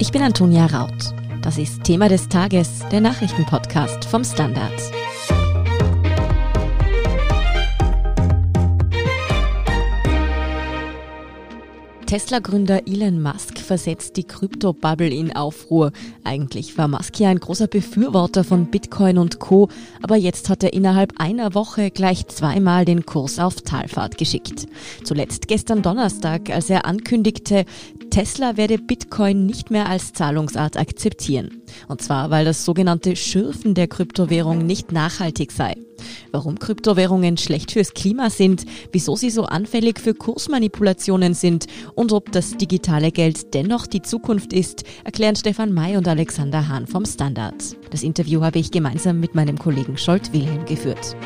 Ich bin Antonia Raut. Das ist Thema des Tages, der Nachrichtenpodcast vom Standard. Tesla-Gründer Elon Musk versetzt die Krypto-Bubble in Aufruhr. Eigentlich war Musk ja ein großer Befürworter von Bitcoin und Co., aber jetzt hat er innerhalb einer Woche gleich zweimal den Kurs auf Talfahrt geschickt. Zuletzt gestern Donnerstag, als er ankündigte, Tesla werde Bitcoin nicht mehr als Zahlungsart akzeptieren. Und zwar, weil das sogenannte Schürfen der Kryptowährung nicht nachhaltig sei. Warum Kryptowährungen schlecht fürs Klima sind, wieso sie so anfällig für Kursmanipulationen sind und ob das digitale Geld dennoch die Zukunft ist, erklären Stefan May und Alexander Hahn vom Standard. Das Interview habe ich gemeinsam mit meinem Kollegen Scholt Wilhelm geführt.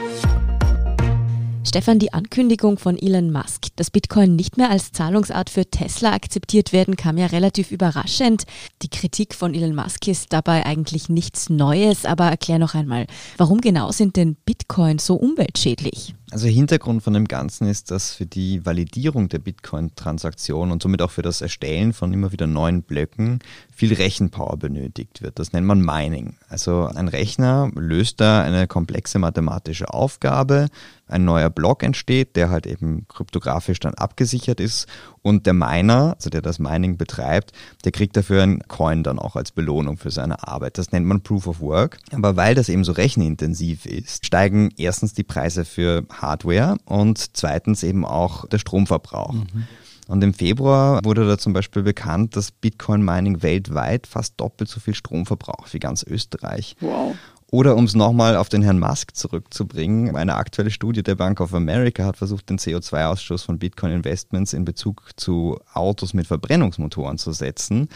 Stefan, die Ankündigung von Elon Musk, dass Bitcoin nicht mehr als Zahlungsart für Tesla akzeptiert werden, kam ja relativ überraschend. Die Kritik von Elon Musk ist dabei eigentlich nichts Neues, aber erklär noch einmal, warum genau sind denn Bitcoin so umweltschädlich? Also Hintergrund von dem Ganzen ist, dass für die Validierung der Bitcoin-Transaktion und somit auch für das Erstellen von immer wieder neuen Blöcken viel Rechenpower benötigt wird. Das nennt man Mining. Also ein Rechner löst da eine komplexe mathematische Aufgabe, ein neuer Block entsteht, der halt eben kryptografisch dann abgesichert ist und der Miner, also der das Mining betreibt, der kriegt dafür einen Coin dann auch als Belohnung für seine Arbeit. Das nennt man Proof of Work. Aber weil das eben so rechenintensiv ist, steigen erstens die Preise für Hardware und zweitens eben auch der Stromverbrauch. Mhm. Und im Februar wurde da zum Beispiel bekannt, dass Bitcoin Mining weltweit fast doppelt so viel Strom verbraucht wie ganz Österreich. Wow. Oder um es nochmal auf den Herrn Musk zurückzubringen, eine aktuelle Studie der Bank of America hat versucht, den CO2-Ausstoß von Bitcoin Investments in Bezug zu Autos mit Verbrennungsmotoren zu setzen.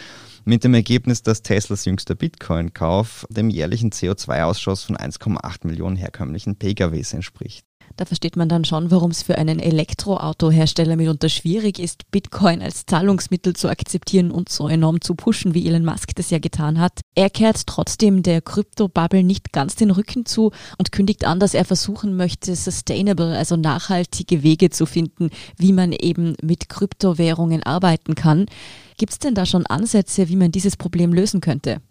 Mit dem Ergebnis, dass Teslas jüngster Bitcoin-Kauf dem jährlichen CO2-Ausstoß von 1,8 Millionen herkömmlichen PKWs entspricht. Da versteht man dann schon, warum es für einen Elektroautohersteller mitunter schwierig ist, Bitcoin als Zahlungsmittel zu akzeptieren und so enorm zu pushen, wie Elon Musk das ja getan hat. Er kehrt trotzdem der Krypto-Bubble nicht ganz den Rücken zu und kündigt an, dass er versuchen möchte, sustainable, also nachhaltige Wege zu finden, wie man eben mit Kryptowährungen arbeiten kann. Gibt es denn da schon Ansätze, wie man dieses Problem lösen könnte?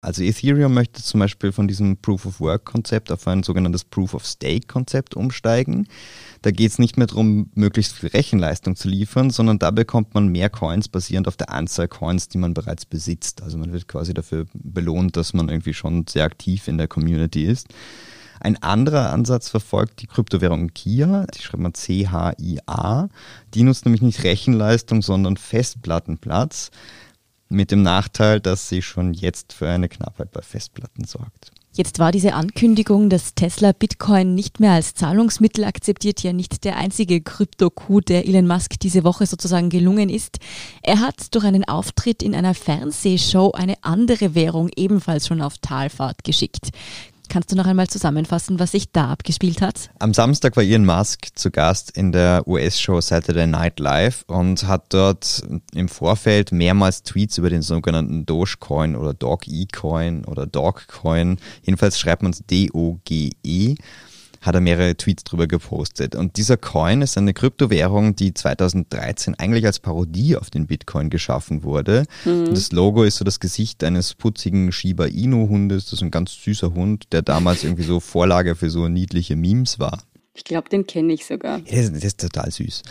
Also Ethereum möchte zum Beispiel von diesem Proof of Work-Konzept auf ein sogenanntes Proof of Stake-Konzept umsteigen. Da geht es nicht mehr darum, möglichst viel Rechenleistung zu liefern, sondern da bekommt man mehr Coins basierend auf der Anzahl Coins, die man bereits besitzt. Also man wird quasi dafür belohnt, dass man irgendwie schon sehr aktiv in der Community ist. Ein anderer Ansatz verfolgt die Kryptowährung Kia, die schreibt man C-H-I-A. Die nutzt nämlich nicht Rechenleistung, sondern Festplattenplatz mit dem Nachteil, dass sie schon jetzt für eine Knappheit bei Festplatten sorgt. Jetzt war diese Ankündigung, dass Tesla Bitcoin nicht mehr als Zahlungsmittel akzeptiert, ja nicht der einzige Krypto-Coup, der Elon Musk diese Woche sozusagen gelungen ist. Er hat durch einen Auftritt in einer Fernsehshow eine andere Währung ebenfalls schon auf Talfahrt geschickt. Kannst du noch einmal zusammenfassen, was sich da abgespielt hat? Am Samstag war Elon Musk zu Gast in der US-Show Saturday Night Live und hat dort im Vorfeld mehrmals Tweets über den sogenannten Dogecoin oder Dog-E-Coin oder Dogcoin, jedenfalls schreibt man es D-O-G-E, hat er mehrere Tweets drüber gepostet. Und dieser Coin ist eine Kryptowährung, die 2013 eigentlich als Parodie auf den Bitcoin geschaffen wurde. Mhm. Das Logo ist so das Gesicht eines putzigen Shiba Inu Hundes. Das ist ein ganz süßer Hund, der damals irgendwie so Vorlage für so niedliche Memes war. Ich glaube, den kenne ich sogar. Ja, das, das, ist total süß.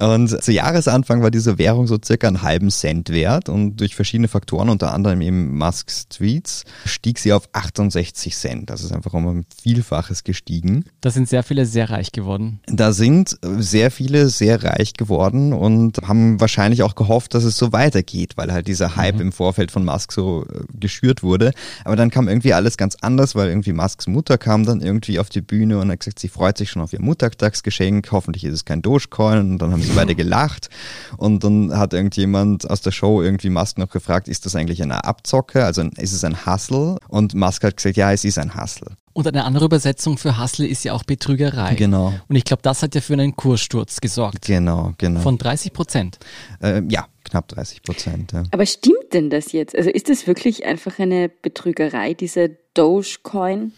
Und zu Jahresanfang war diese Währung so circa einen halben Cent wert und durch verschiedene Faktoren, unter anderem eben Musks Tweets, stieg sie auf 68 Cent. Das ist einfach um ein Vielfaches gestiegen. Da sind sehr viele sehr reich geworden. Da sind sehr viele sehr reich geworden und haben wahrscheinlich auch gehofft, dass es so weitergeht, weil halt dieser Hype mhm. im Vorfeld von Musk so äh, geschürt wurde. Aber dann kam irgendwie alles ganz anders, weil irgendwie Musks Mutter kam dann irgendwie auf die Bühne und hat gesagt, sie freut sich schon auf ihr Muttertagsgeschenk, hoffentlich ist es kein Dogecoin und dann haben sie beide gelacht und dann hat irgendjemand aus der Show irgendwie Musk noch gefragt, ist das eigentlich eine Abzocke, also ist es ein Hustle und Musk hat gesagt, ja, es ist ein Hustle. Und eine andere Übersetzung für Hustle ist ja auch Betrügerei. Genau. Und ich glaube, das hat ja für einen Kurssturz gesorgt. Genau, genau. Von 30 Prozent. Äh, ja, knapp 30 Prozent. Ja. Aber stimmt denn das jetzt? Also ist das wirklich einfach eine Betrügerei, diese Dogecoin?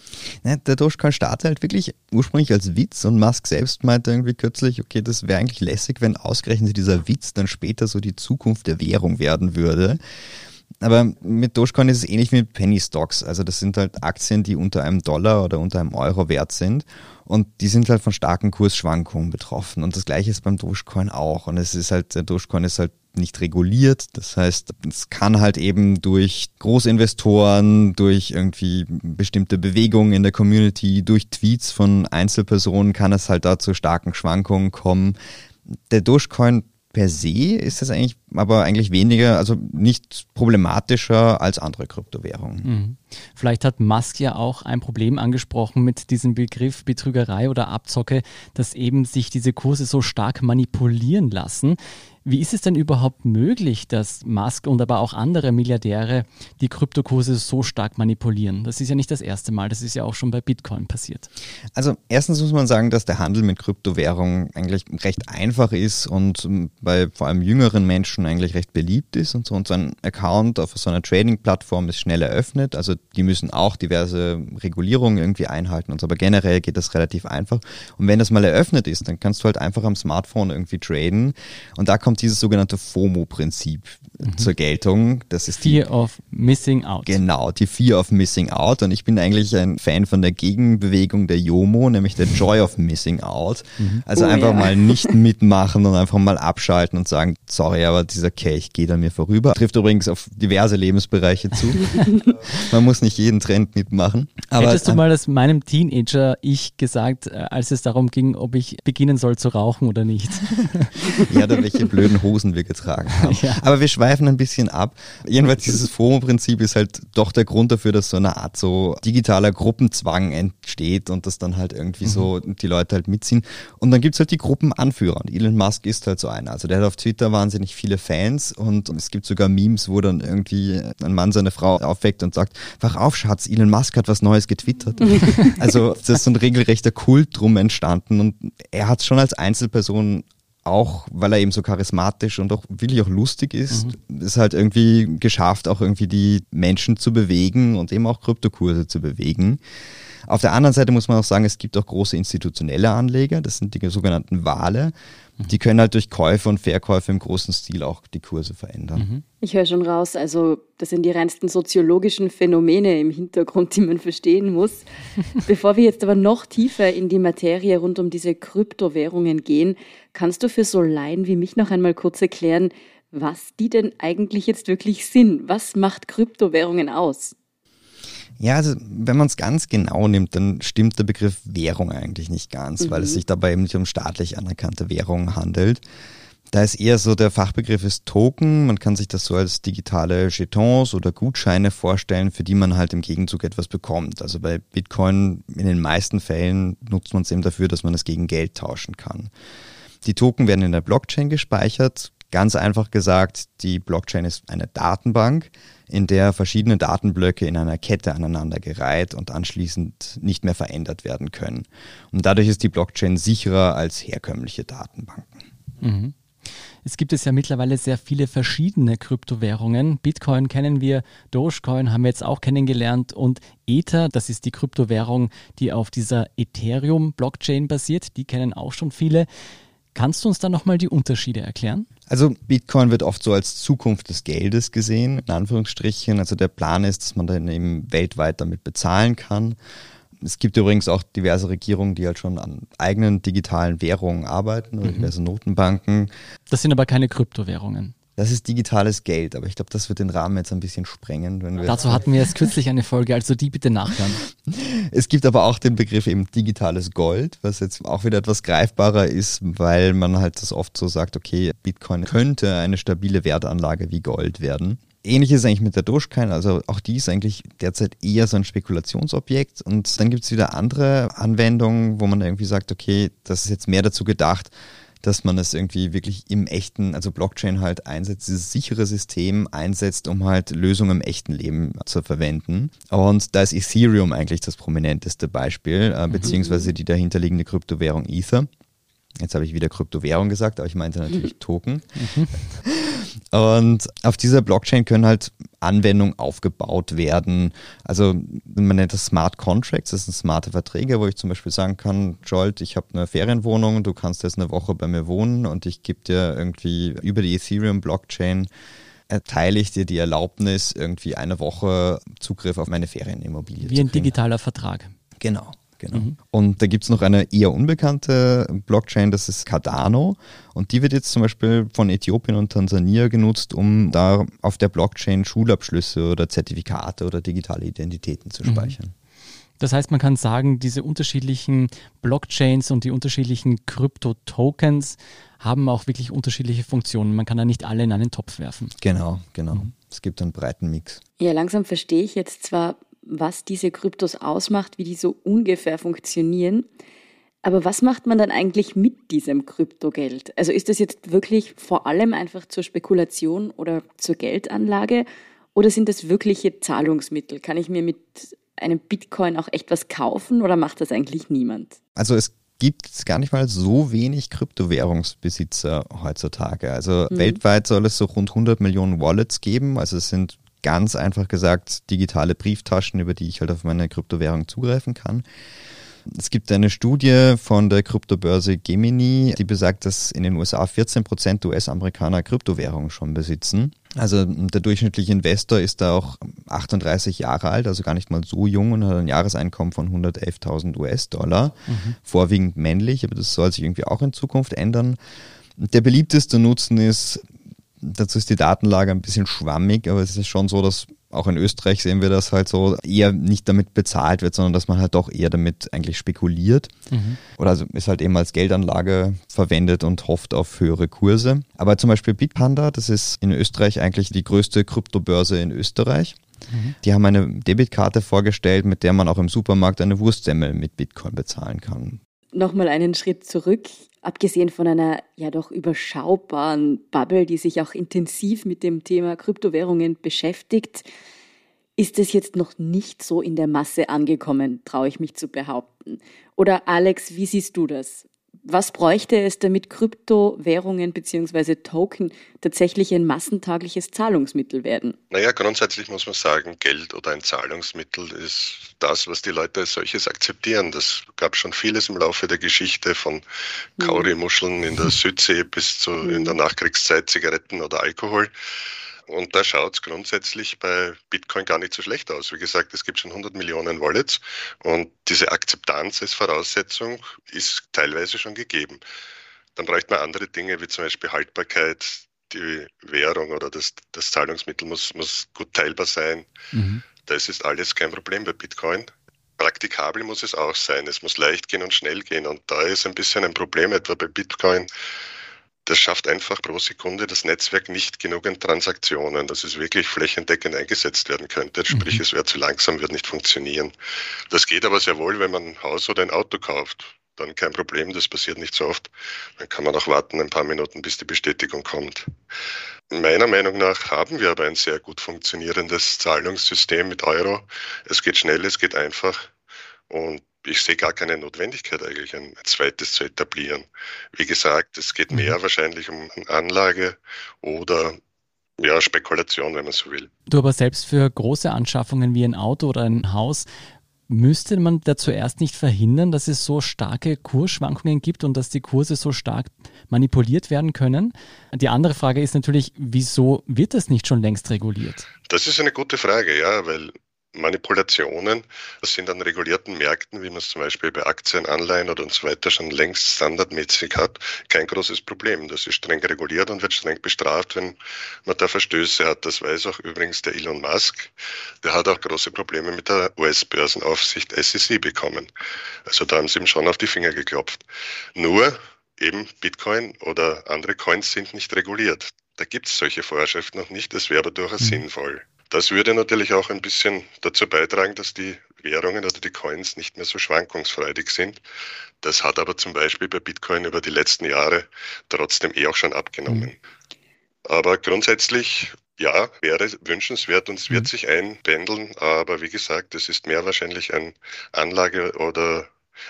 Ja, der Dogecoin startet halt wirklich ursprünglich als Witz und Musk selbst meinte irgendwie kürzlich, okay, das wäre eigentlich lässig, wenn ausgerechnet dieser Witz dann später so die Zukunft der Währung werden würde. Aber mit Dogecoin ist es ähnlich wie mit Penny Stocks. Also das sind halt Aktien, die unter einem Dollar oder unter einem Euro wert sind. Und die sind halt von starken Kursschwankungen betroffen. Und das gleiche ist beim Dogecoin auch. Und es ist halt, der Dogecoin ist halt nicht reguliert. Das heißt, es kann halt eben durch Großinvestoren, durch irgendwie bestimmte Bewegungen in der Community, durch Tweets von Einzelpersonen kann es halt da zu starken Schwankungen kommen. Der Dogecoin per se ist das eigentlich, aber eigentlich weniger, also nicht problematischer als andere Kryptowährungen. Mhm. Vielleicht hat Musk ja auch ein Problem angesprochen mit diesem Begriff Betrügerei oder Abzocke, dass eben sich diese Kurse so stark manipulieren lassen. Wie ist es denn überhaupt möglich, dass Musk und aber auch andere Milliardäre die Kryptokurse so stark manipulieren? Das ist ja nicht das erste Mal, das ist ja auch schon bei Bitcoin passiert. Also erstens muss man sagen, dass der Handel mit Kryptowährungen eigentlich recht einfach ist und bei vor allem jüngeren Menschen eigentlich recht beliebt ist und so. Und so ein Account auf so einer Trading-Plattform ist schnell eröffnet. Also die müssen auch diverse Regulierungen irgendwie einhalten und so. Aber generell geht das relativ einfach. Und wenn das mal eröffnet ist, dann kannst du halt einfach am Smartphone irgendwie traden. Und da kommt kommt dieses sogenannte FOMO-Prinzip mhm. zur Geltung. Das ist Fear die, of Missing Out. Genau, die Fear of Missing Out. Und ich bin eigentlich ein Fan von der Gegenbewegung der JOMO, nämlich der Joy of Missing Out. Mhm. Also oh, einfach ja. mal nicht mitmachen und einfach mal abschalten und sagen, sorry, aber dieser Kelch geht an mir vorüber. Trifft übrigens auf diverse Lebensbereiche zu. Man muss nicht jeden Trend mitmachen. Aber, Hättest du mal das meinem Teenager ich gesagt, äh, als es darum ging, ob ich beginnen soll zu rauchen oder nicht? ja, da welche blöden blöden Hosen wir getragen haben. Ja. Aber wir schweifen ein bisschen ab. Jedenfalls dieses FOMO-Prinzip ist halt doch der Grund dafür, dass so eine Art so digitaler Gruppenzwang entsteht und dass dann halt irgendwie mhm. so die Leute halt mitziehen. Und dann gibt's halt die Gruppenanführer und Elon Musk ist halt so einer. Also der hat auf Twitter wahnsinnig viele Fans und es gibt sogar Memes, wo dann irgendwie ein Mann seine Frau aufweckt und sagt, wach auf Schatz, Elon Musk hat was Neues getwittert. also das ist so ein regelrechter Kult drum entstanden und er hat schon als Einzelperson auch, weil er eben so charismatisch und auch wirklich auch lustig ist, mhm. ist halt irgendwie geschafft, auch irgendwie die Menschen zu bewegen und eben auch Kryptokurse zu bewegen. Auf der anderen Seite muss man auch sagen, es gibt auch große institutionelle Anleger, das sind die sogenannten Wale. Die können halt durch Käufe und Verkäufe im großen Stil auch die Kurse verändern. Mhm. Ich höre schon raus, also das sind die reinsten soziologischen Phänomene im Hintergrund, die man verstehen muss. Bevor wir jetzt aber noch tiefer in die Materie rund um diese Kryptowährungen gehen, kannst du für so Laien wie mich noch einmal kurz erklären, was die denn eigentlich jetzt wirklich sind? Was macht Kryptowährungen aus? Ja, also wenn man es ganz genau nimmt, dann stimmt der Begriff Währung eigentlich nicht ganz, mhm. weil es mhm. sich dabei eben nicht um staatlich anerkannte Währung handelt. Da ist eher so der Fachbegriff ist Token. Man kann sich das so als digitale Jetons oder Gutscheine vorstellen, für die man halt im Gegenzug etwas bekommt. Also bei Bitcoin in den meisten Fällen nutzt man es eben dafür, dass man es gegen Geld tauschen kann. Die Token werden in der Blockchain gespeichert. Ganz einfach gesagt, die Blockchain ist eine Datenbank, in der verschiedene Datenblöcke in einer Kette aneinandergereiht und anschließend nicht mehr verändert werden können. Und dadurch ist die Blockchain sicherer als herkömmliche Datenbanken. Mhm. Es gibt es ja mittlerweile sehr viele verschiedene Kryptowährungen. Bitcoin kennen wir, Dogecoin haben wir jetzt auch kennengelernt und Ether, das ist die Kryptowährung, die auf dieser Ethereum-Blockchain basiert. Die kennen auch schon viele. Kannst du uns da nochmal die Unterschiede erklären? Also Bitcoin wird oft so als Zukunft des Geldes gesehen, in Anführungsstrichen. Also der Plan ist, dass man dann eben weltweit damit bezahlen kann. Es gibt übrigens auch diverse Regierungen, die halt schon an eigenen digitalen Währungen arbeiten oder mhm. diverse Notenbanken. Das sind aber keine Kryptowährungen. Das ist digitales Geld, aber ich glaube, das wird den Rahmen jetzt ein bisschen sprengen. Wenn wir Dazu hatten wir erst kürzlich eine Folge, also die bitte nachhören. Es gibt aber auch den Begriff eben digitales Gold, was jetzt auch wieder etwas greifbarer ist, weil man halt das oft so sagt, okay, Bitcoin könnte eine stabile Wertanlage wie Gold werden. Ähnlich ist eigentlich mit der Dogecoin, also auch die ist eigentlich derzeit eher so ein Spekulationsobjekt und dann gibt es wieder andere Anwendungen, wo man irgendwie sagt, okay, das ist jetzt mehr dazu gedacht, dass man es irgendwie wirklich im echten, also Blockchain halt einsetzt, dieses sichere System einsetzt, um halt Lösungen im echten Leben zu verwenden. Und da ist Ethereum eigentlich das prominenteste Beispiel, äh, mhm. beziehungsweise die dahinterliegende Kryptowährung Ether. Jetzt habe ich wieder Kryptowährung gesagt, aber ich meinte natürlich mhm. Token. Mhm. Und auf dieser Blockchain können halt Anwendungen aufgebaut werden. Also man nennt das Smart Contracts, das sind smarte Verträge, wo ich zum Beispiel sagen kann, Jolt, ich habe eine Ferienwohnung, du kannst jetzt eine Woche bei mir wohnen und ich gebe dir irgendwie über die Ethereum-Blockchain erteile ich dir die Erlaubnis, irgendwie eine Woche Zugriff auf meine Ferienimmobilie Wie ein digitaler Vertrag. Genau. Genau. Mhm. Und da gibt es noch eine eher unbekannte Blockchain, das ist Cardano. Und die wird jetzt zum Beispiel von Äthiopien und Tansania genutzt, um da auf der Blockchain Schulabschlüsse oder Zertifikate oder digitale Identitäten zu mhm. speichern. Mhm. Das heißt, man kann sagen, diese unterschiedlichen Blockchains und die unterschiedlichen Krypto-Tokens haben auch wirklich unterschiedliche Funktionen. Man kann da nicht alle in einen Topf werfen. Genau, genau. Mhm. Es gibt einen breiten Mix. Ja, langsam verstehe ich jetzt zwar, was diese Kryptos ausmacht, wie die so ungefähr funktionieren. Aber was macht man dann eigentlich mit diesem Kryptogeld? Also ist das jetzt wirklich vor allem einfach zur Spekulation oder zur Geldanlage oder sind das wirkliche Zahlungsmittel? Kann ich mir mit einem Bitcoin auch echt was kaufen oder macht das eigentlich niemand? Also es gibt gar nicht mal so wenig Kryptowährungsbesitzer heutzutage. Also mhm. weltweit soll es so rund 100 Millionen Wallets geben. Also es sind ganz einfach gesagt digitale Brieftaschen, über die ich halt auf meine Kryptowährung zugreifen kann. Es gibt eine Studie von der Kryptobörse Gemini, die besagt, dass in den USA 14 Prozent US-Amerikaner Kryptowährungen schon besitzen. Also der durchschnittliche Investor ist da auch 38 Jahre alt, also gar nicht mal so jung und hat ein Jahreseinkommen von 111.000 US-Dollar, mhm. vorwiegend männlich, aber das soll sich irgendwie auch in Zukunft ändern. Der beliebteste Nutzen ist Dazu ist die Datenlage ein bisschen schwammig, aber es ist schon so, dass auch in Österreich sehen wir das halt so, eher nicht damit bezahlt wird, sondern dass man halt doch eher damit eigentlich spekuliert. Mhm. Oder also ist halt eben als Geldanlage verwendet und hofft auf höhere Kurse. Aber zum Beispiel Bitpanda, das ist in Österreich eigentlich die größte Kryptobörse in Österreich. Mhm. Die haben eine Debitkarte vorgestellt, mit der man auch im Supermarkt eine Wurstsemmel mit Bitcoin bezahlen kann. Nochmal einen Schritt zurück abgesehen von einer ja doch überschaubaren Bubble, die sich auch intensiv mit dem Thema Kryptowährungen beschäftigt, ist es jetzt noch nicht so in der Masse angekommen, traue ich mich zu behaupten. Oder Alex, wie siehst du das? Was bräuchte es, damit Kryptowährungen bzw. Token tatsächlich ein massentagliches Zahlungsmittel werden? Naja, grundsätzlich muss man sagen, Geld oder ein Zahlungsmittel ist das, was die Leute als solches akzeptieren. Das gab schon vieles im Laufe der Geschichte, von Kaurimuscheln in der Südsee bis zu in der Nachkriegszeit Zigaretten oder Alkohol. Und da schaut es grundsätzlich bei Bitcoin gar nicht so schlecht aus. Wie gesagt, es gibt schon 100 Millionen Wallets und diese Akzeptanz als Voraussetzung ist teilweise schon gegeben. Dann bräuchte man andere Dinge wie zum Beispiel Haltbarkeit. Die Währung oder das, das Zahlungsmittel muss, muss gut teilbar sein. Mhm. Das ist alles kein Problem bei Bitcoin. Praktikabel muss es auch sein. Es muss leicht gehen und schnell gehen. Und da ist ein bisschen ein Problem etwa bei Bitcoin das schafft einfach pro Sekunde das Netzwerk nicht genügend Transaktionen, dass es wirklich flächendeckend eingesetzt werden könnte. Sprich, mhm. es wäre zu langsam, wird nicht funktionieren. Das geht aber sehr wohl, wenn man ein Haus oder ein Auto kauft. Dann kein Problem, das passiert nicht so oft. Dann kann man auch warten ein paar Minuten, bis die Bestätigung kommt. Meiner Meinung nach haben wir aber ein sehr gut funktionierendes Zahlungssystem mit Euro. Es geht schnell, es geht einfach. Und ich sehe gar keine Notwendigkeit eigentlich, ein zweites zu etablieren. Wie gesagt, es geht mehr mhm. wahrscheinlich um Anlage oder ja, Spekulation, wenn man so will. Du aber selbst für große Anschaffungen wie ein Auto oder ein Haus, müsste man da zuerst nicht verhindern, dass es so starke Kursschwankungen gibt und dass die Kurse so stark manipuliert werden können? Die andere Frage ist natürlich, wieso wird das nicht schon längst reguliert? Das ist eine gute Frage, ja, weil Manipulationen. Das sind an regulierten Märkten, wie man es zum Beispiel bei Aktien, Anleihen oder und so weiter schon längst standardmäßig hat, kein großes Problem. Das ist streng reguliert und wird streng bestraft, wenn man da Verstöße hat. Das weiß auch übrigens der Elon Musk. Der hat auch große Probleme mit der US-Börsenaufsicht SEC bekommen. Also da haben sie ihm schon auf die Finger geklopft. Nur eben Bitcoin oder andere Coins sind nicht reguliert. Da gibt es solche Vorschriften noch nicht. Das wäre aber durchaus mhm. sinnvoll. Das würde natürlich auch ein bisschen dazu beitragen, dass die Währungen oder die Coins nicht mehr so schwankungsfreudig sind. Das hat aber zum Beispiel bei Bitcoin über die letzten Jahre trotzdem eh auch schon abgenommen. Mhm. Aber grundsätzlich, ja, wäre wünschenswert und es wird mhm. sich einpendeln. Aber wie gesagt, es ist mehr wahrscheinlich ein Anlage- oder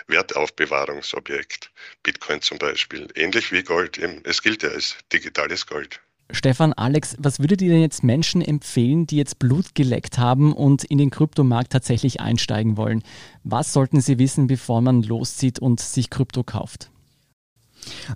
Wertaufbewahrungsobjekt. Bitcoin zum Beispiel. Ähnlich wie Gold. Es gilt ja als digitales Gold. Stefan, Alex, was würdet ihr denn jetzt Menschen empfehlen, die jetzt Blut geleckt haben und in den Kryptomarkt tatsächlich einsteigen wollen? Was sollten sie wissen, bevor man loszieht und sich Krypto kauft?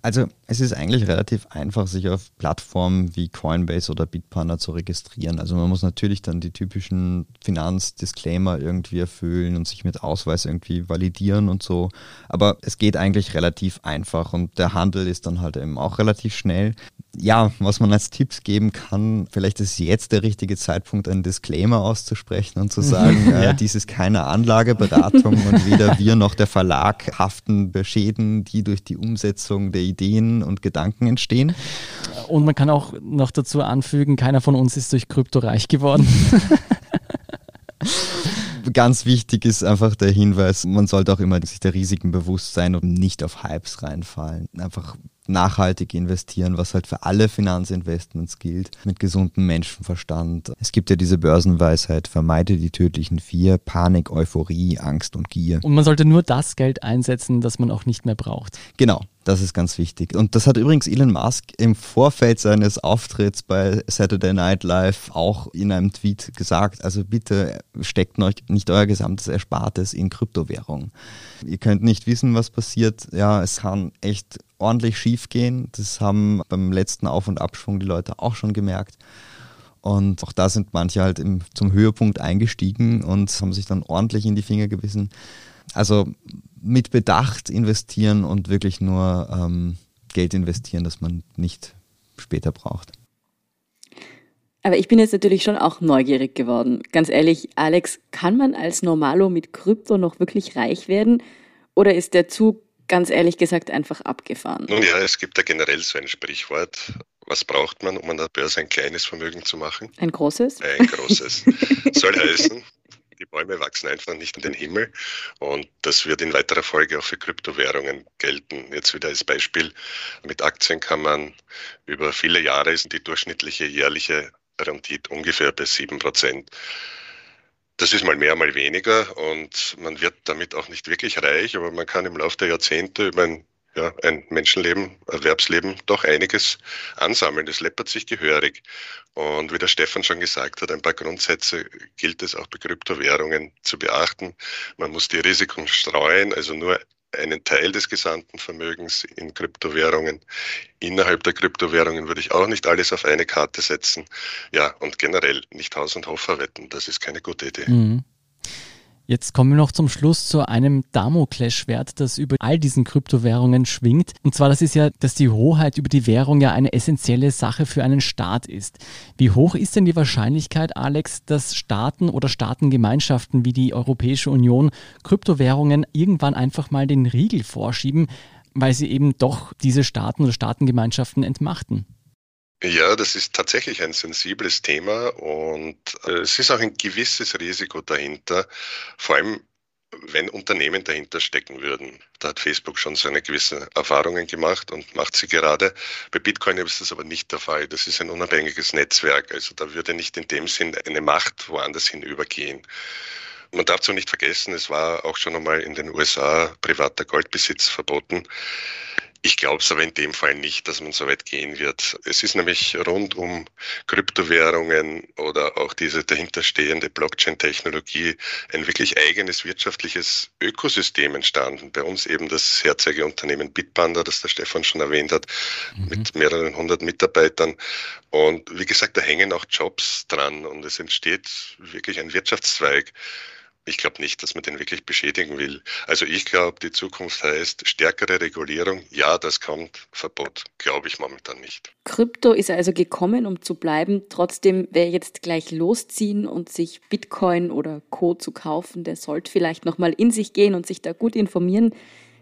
Also es ist eigentlich relativ einfach, sich auf Plattformen wie Coinbase oder Bitpanda zu registrieren. Also man muss natürlich dann die typischen Finanzdisclaimer irgendwie erfüllen und sich mit Ausweis irgendwie validieren und so. Aber es geht eigentlich relativ einfach und der Handel ist dann halt eben auch relativ schnell. Ja, was man als Tipps geben kann, vielleicht ist jetzt der richtige Zeitpunkt, einen Disclaimer auszusprechen und zu sagen, ja. äh, dies ist keine Anlageberatung und weder wir noch der Verlag haften Beschäden, die durch die Umsetzung der Ideen und Gedanken entstehen. Und man kann auch noch dazu anfügen, keiner von uns ist durch Krypto reich geworden. Ganz wichtig ist einfach der Hinweis, man sollte auch immer sich der Risiken bewusst sein und nicht auf Hypes reinfallen. Einfach nachhaltig investieren, was halt für alle Finanzinvestments gilt, mit gesundem Menschenverstand. Es gibt ja diese Börsenweisheit, vermeide die tödlichen vier, Panik, Euphorie, Angst und Gier. Und man sollte nur das Geld einsetzen, das man auch nicht mehr braucht. Genau, das ist ganz wichtig. Und das hat übrigens Elon Musk im Vorfeld seines Auftritts bei Saturday Night Live auch in einem Tweet gesagt. Also bitte steckt nicht euer gesamtes Erspartes in Kryptowährungen. Ihr könnt nicht wissen, was passiert. Ja, es kann echt ordentlich schief gehen. Das haben beim letzten Auf- und Abschwung die Leute auch schon gemerkt. Und auch da sind manche halt im, zum Höhepunkt eingestiegen und haben sich dann ordentlich in die Finger gewissen. Also mit Bedacht investieren und wirklich nur ähm, Geld investieren, das man nicht später braucht. Aber ich bin jetzt natürlich schon auch neugierig geworden. Ganz ehrlich, Alex, kann man als Normalo mit Krypto noch wirklich reich werden? Oder ist der Zug ganz ehrlich gesagt einfach abgefahren. Nun ja, es gibt ja generell so ein Sprichwort. Was braucht man, um an der Börse ein kleines Vermögen zu machen? Ein großes? Ein großes. Soll heißen, die Bäume wachsen einfach nicht in den Himmel. Und das wird in weiterer Folge auch für Kryptowährungen gelten. Jetzt wieder als Beispiel. Mit Aktien kann man über viele Jahre ist die durchschnittliche jährliche Rendite ungefähr bei 7 Prozent. Das ist mal mehr, mal weniger und man wird damit auch nicht wirklich reich, aber man kann im Laufe der Jahrzehnte über ein, ja, ein Menschenleben, Erwerbsleben doch einiges ansammeln. Das läppert sich gehörig. Und wie der Stefan schon gesagt hat, ein paar Grundsätze gilt es auch bei Kryptowährungen zu beachten. Man muss die Risiken streuen, also nur einen Teil des gesamten Vermögens in Kryptowährungen. Innerhalb der Kryptowährungen würde ich auch nicht alles auf eine Karte setzen. Ja, und generell nicht Haus und Hof verwetten. Das ist keine gute Idee. Mhm. Jetzt kommen wir noch zum Schluss zu einem Damoklesschwert, das über all diesen Kryptowährungen schwingt. Und zwar das ist ja, dass die Hoheit über die Währung ja eine essentielle Sache für einen Staat ist. Wie hoch ist denn die Wahrscheinlichkeit, Alex, dass Staaten oder Staatengemeinschaften wie die Europäische Union Kryptowährungen irgendwann einfach mal den Riegel vorschieben, weil sie eben doch diese Staaten oder Staatengemeinschaften entmachten? Ja, das ist tatsächlich ein sensibles Thema und äh, es ist auch ein gewisses Risiko dahinter, vor allem wenn Unternehmen dahinter stecken würden. Da hat Facebook schon seine gewissen Erfahrungen gemacht und macht sie gerade. Bei Bitcoin ist das aber nicht der Fall. Das ist ein unabhängiges Netzwerk. Also da würde nicht in dem Sinn eine Macht woanders hinübergehen. Man darf so nicht vergessen, es war auch schon einmal in den USA privater Goldbesitz verboten. Ich glaube es aber in dem Fall nicht, dass man so weit gehen wird. Es ist nämlich rund um Kryptowährungen oder auch diese dahinterstehende Blockchain-Technologie ein wirklich eigenes wirtschaftliches Ökosystem entstanden. Bei uns eben das Herzeigeunternehmen Bitpanda, das der Stefan schon erwähnt hat, mhm. mit mehreren hundert Mitarbeitern. Und wie gesagt, da hängen auch Jobs dran und es entsteht wirklich ein Wirtschaftszweig ich glaube nicht, dass man den wirklich beschädigen will. Also ich glaube, die Zukunft heißt stärkere Regulierung. Ja, das kommt. Verbot glaube ich momentan nicht. Krypto ist also gekommen, um zu bleiben. Trotzdem, wer jetzt gleich losziehen und sich Bitcoin oder Co. zu kaufen, der sollte vielleicht nochmal in sich gehen und sich da gut informieren.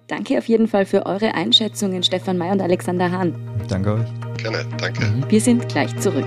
Danke auf jeden Fall für eure Einschätzungen, Stefan May und Alexander Hahn. Danke euch. Gerne, danke. Wir sind gleich zurück.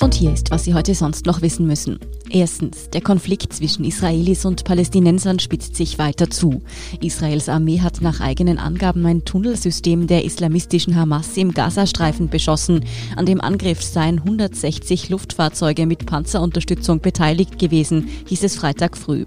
Und hier ist, was Sie heute sonst noch wissen müssen. Erstens, der Konflikt zwischen Israelis und Palästinensern spitzt sich weiter zu. Israels Armee hat nach eigenen Angaben ein Tunnelsystem der islamistischen Hamas im Gazastreifen beschossen. An dem Angriff seien 160 Luftfahrzeuge mit Panzerunterstützung beteiligt gewesen, hieß es Freitag früh.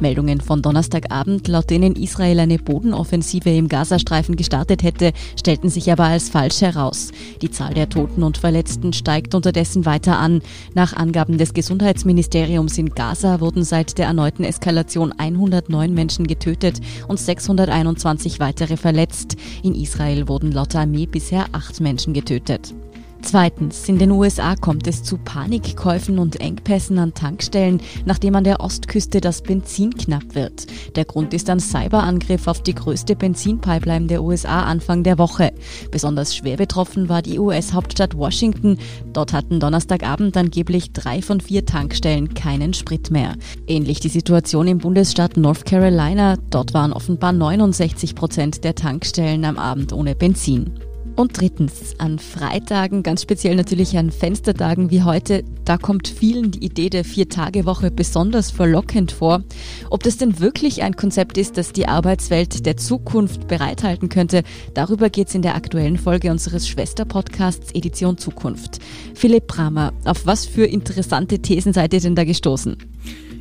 Meldungen von Donnerstagabend, laut denen Israel eine Bodenoffensive im Gazastreifen gestartet hätte, stellten sich aber als falsch heraus. Die Zahl der Toten und Verletzten steigt unterdessen weiter an. Nach Angaben des Gesundheitsministeriums in Gaza wurden seit der erneuten Eskalation 109 Menschen getötet und 621 weitere verletzt. In Israel wurden laut Armee bisher acht Menschen getötet. Zweitens, in den USA kommt es zu Panikkäufen und Engpässen an Tankstellen, nachdem an der Ostküste das Benzin knapp wird. Der Grund ist ein Cyberangriff auf die größte Benzinpipeline der USA Anfang der Woche. Besonders schwer betroffen war die US-Hauptstadt Washington. Dort hatten Donnerstagabend angeblich drei von vier Tankstellen keinen Sprit mehr. Ähnlich die Situation im Bundesstaat North Carolina. Dort waren offenbar 69 Prozent der Tankstellen am Abend ohne Benzin. Und drittens, an Freitagen, ganz speziell natürlich an Fenstertagen wie heute, da kommt vielen die Idee der Vier-Tage-Woche besonders verlockend vor. Ob das denn wirklich ein Konzept ist, das die Arbeitswelt der Zukunft bereithalten könnte, darüber geht's in der aktuellen Folge unseres Schwesterpodcasts Edition Zukunft. Philipp Bramer, auf was für interessante Thesen seid ihr denn da gestoßen?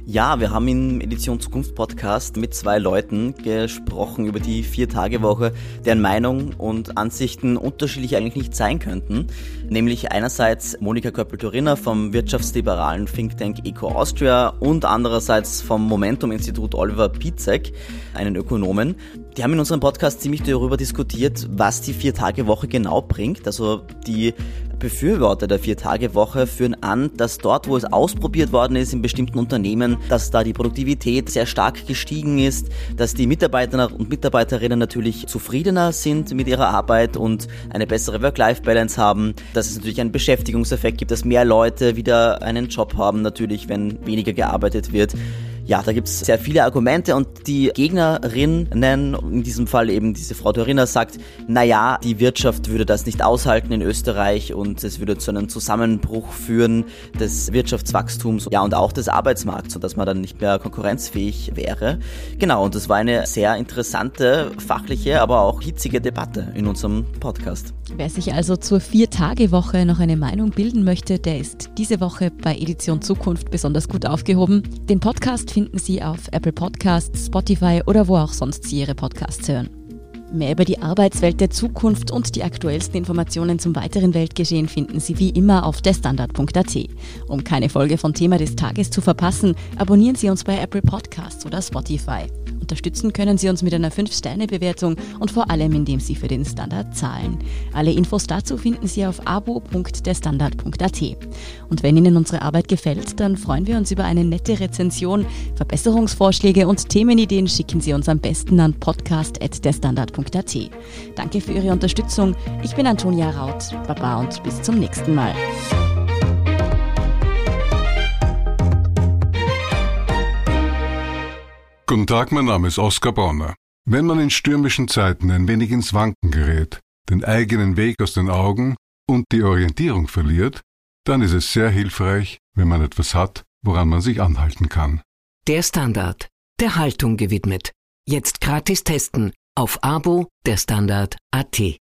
Ja, wir haben im Edition Zukunft Podcast mit zwei Leuten gesprochen über die Vier-Tage-Woche, deren Meinung und Ansichten unterschiedlich eigentlich nicht sein könnten. Nämlich einerseits Monika Köppel-Turinner vom wirtschaftsliberalen Think Tank Eco Austria und andererseits vom Momentum-Institut Oliver Pizek, einen Ökonomen. Die haben in unserem Podcast ziemlich darüber diskutiert, was die Vier-Tage-Woche genau bringt. Also die Befürworter der Vier-Tage-Woche führen an, dass dort, wo es ausprobiert worden ist in bestimmten Unternehmen, dass da die Produktivität sehr stark gestiegen ist, dass die Mitarbeiter und Mitarbeiterinnen natürlich zufriedener sind mit ihrer Arbeit und eine bessere Work-Life-Balance haben, dass es natürlich einen Beschäftigungseffekt gibt, dass mehr Leute wieder einen Job haben, natürlich, wenn weniger gearbeitet wird. Ja, da gibt's sehr viele Argumente und die Gegnerinnen, in diesem Fall eben diese Frau Dorina, sagt, naja, die Wirtschaft würde das nicht aushalten in Österreich und es würde zu einem Zusammenbruch führen des Wirtschaftswachstums, ja, und auch des Arbeitsmarkts, sodass man dann nicht mehr konkurrenzfähig wäre. Genau, und das war eine sehr interessante, fachliche, aber auch hitzige Debatte in unserem Podcast. Wer sich also zur Vier-Tage-Woche noch eine Meinung bilden möchte, der ist diese Woche bei Edition Zukunft besonders gut aufgehoben. Den Podcast finden Sie auf Apple Podcasts, Spotify oder wo auch sonst Sie Ihre Podcasts hören. Mehr über die Arbeitswelt der Zukunft und die aktuellsten Informationen zum weiteren Weltgeschehen finden Sie wie immer auf derstandard.at. Um keine Folge von Thema des Tages zu verpassen, abonnieren Sie uns bei Apple Podcasts oder Spotify. Unterstützen können Sie uns mit einer 5-Sterne-Bewertung und vor allem, indem Sie für den Standard zahlen. Alle Infos dazu finden Sie auf abo.derstandard.at. Und wenn Ihnen unsere Arbeit gefällt, dann freuen wir uns über eine nette Rezension. Verbesserungsvorschläge und Themenideen schicken Sie uns am besten an podcast.derstandard.at. Danke für Ihre Unterstützung. Ich bin Antonia Raut. Baba und bis zum nächsten Mal. Guten Tag, mein Name ist Oskar Bonner. Wenn man in stürmischen Zeiten ein wenig ins Wanken gerät, den eigenen Weg aus den Augen und die Orientierung verliert, dann ist es sehr hilfreich, wenn man etwas hat, woran man sich anhalten kann. Der Standard, der Haltung gewidmet. Jetzt gratis testen auf Abo der Standard.at.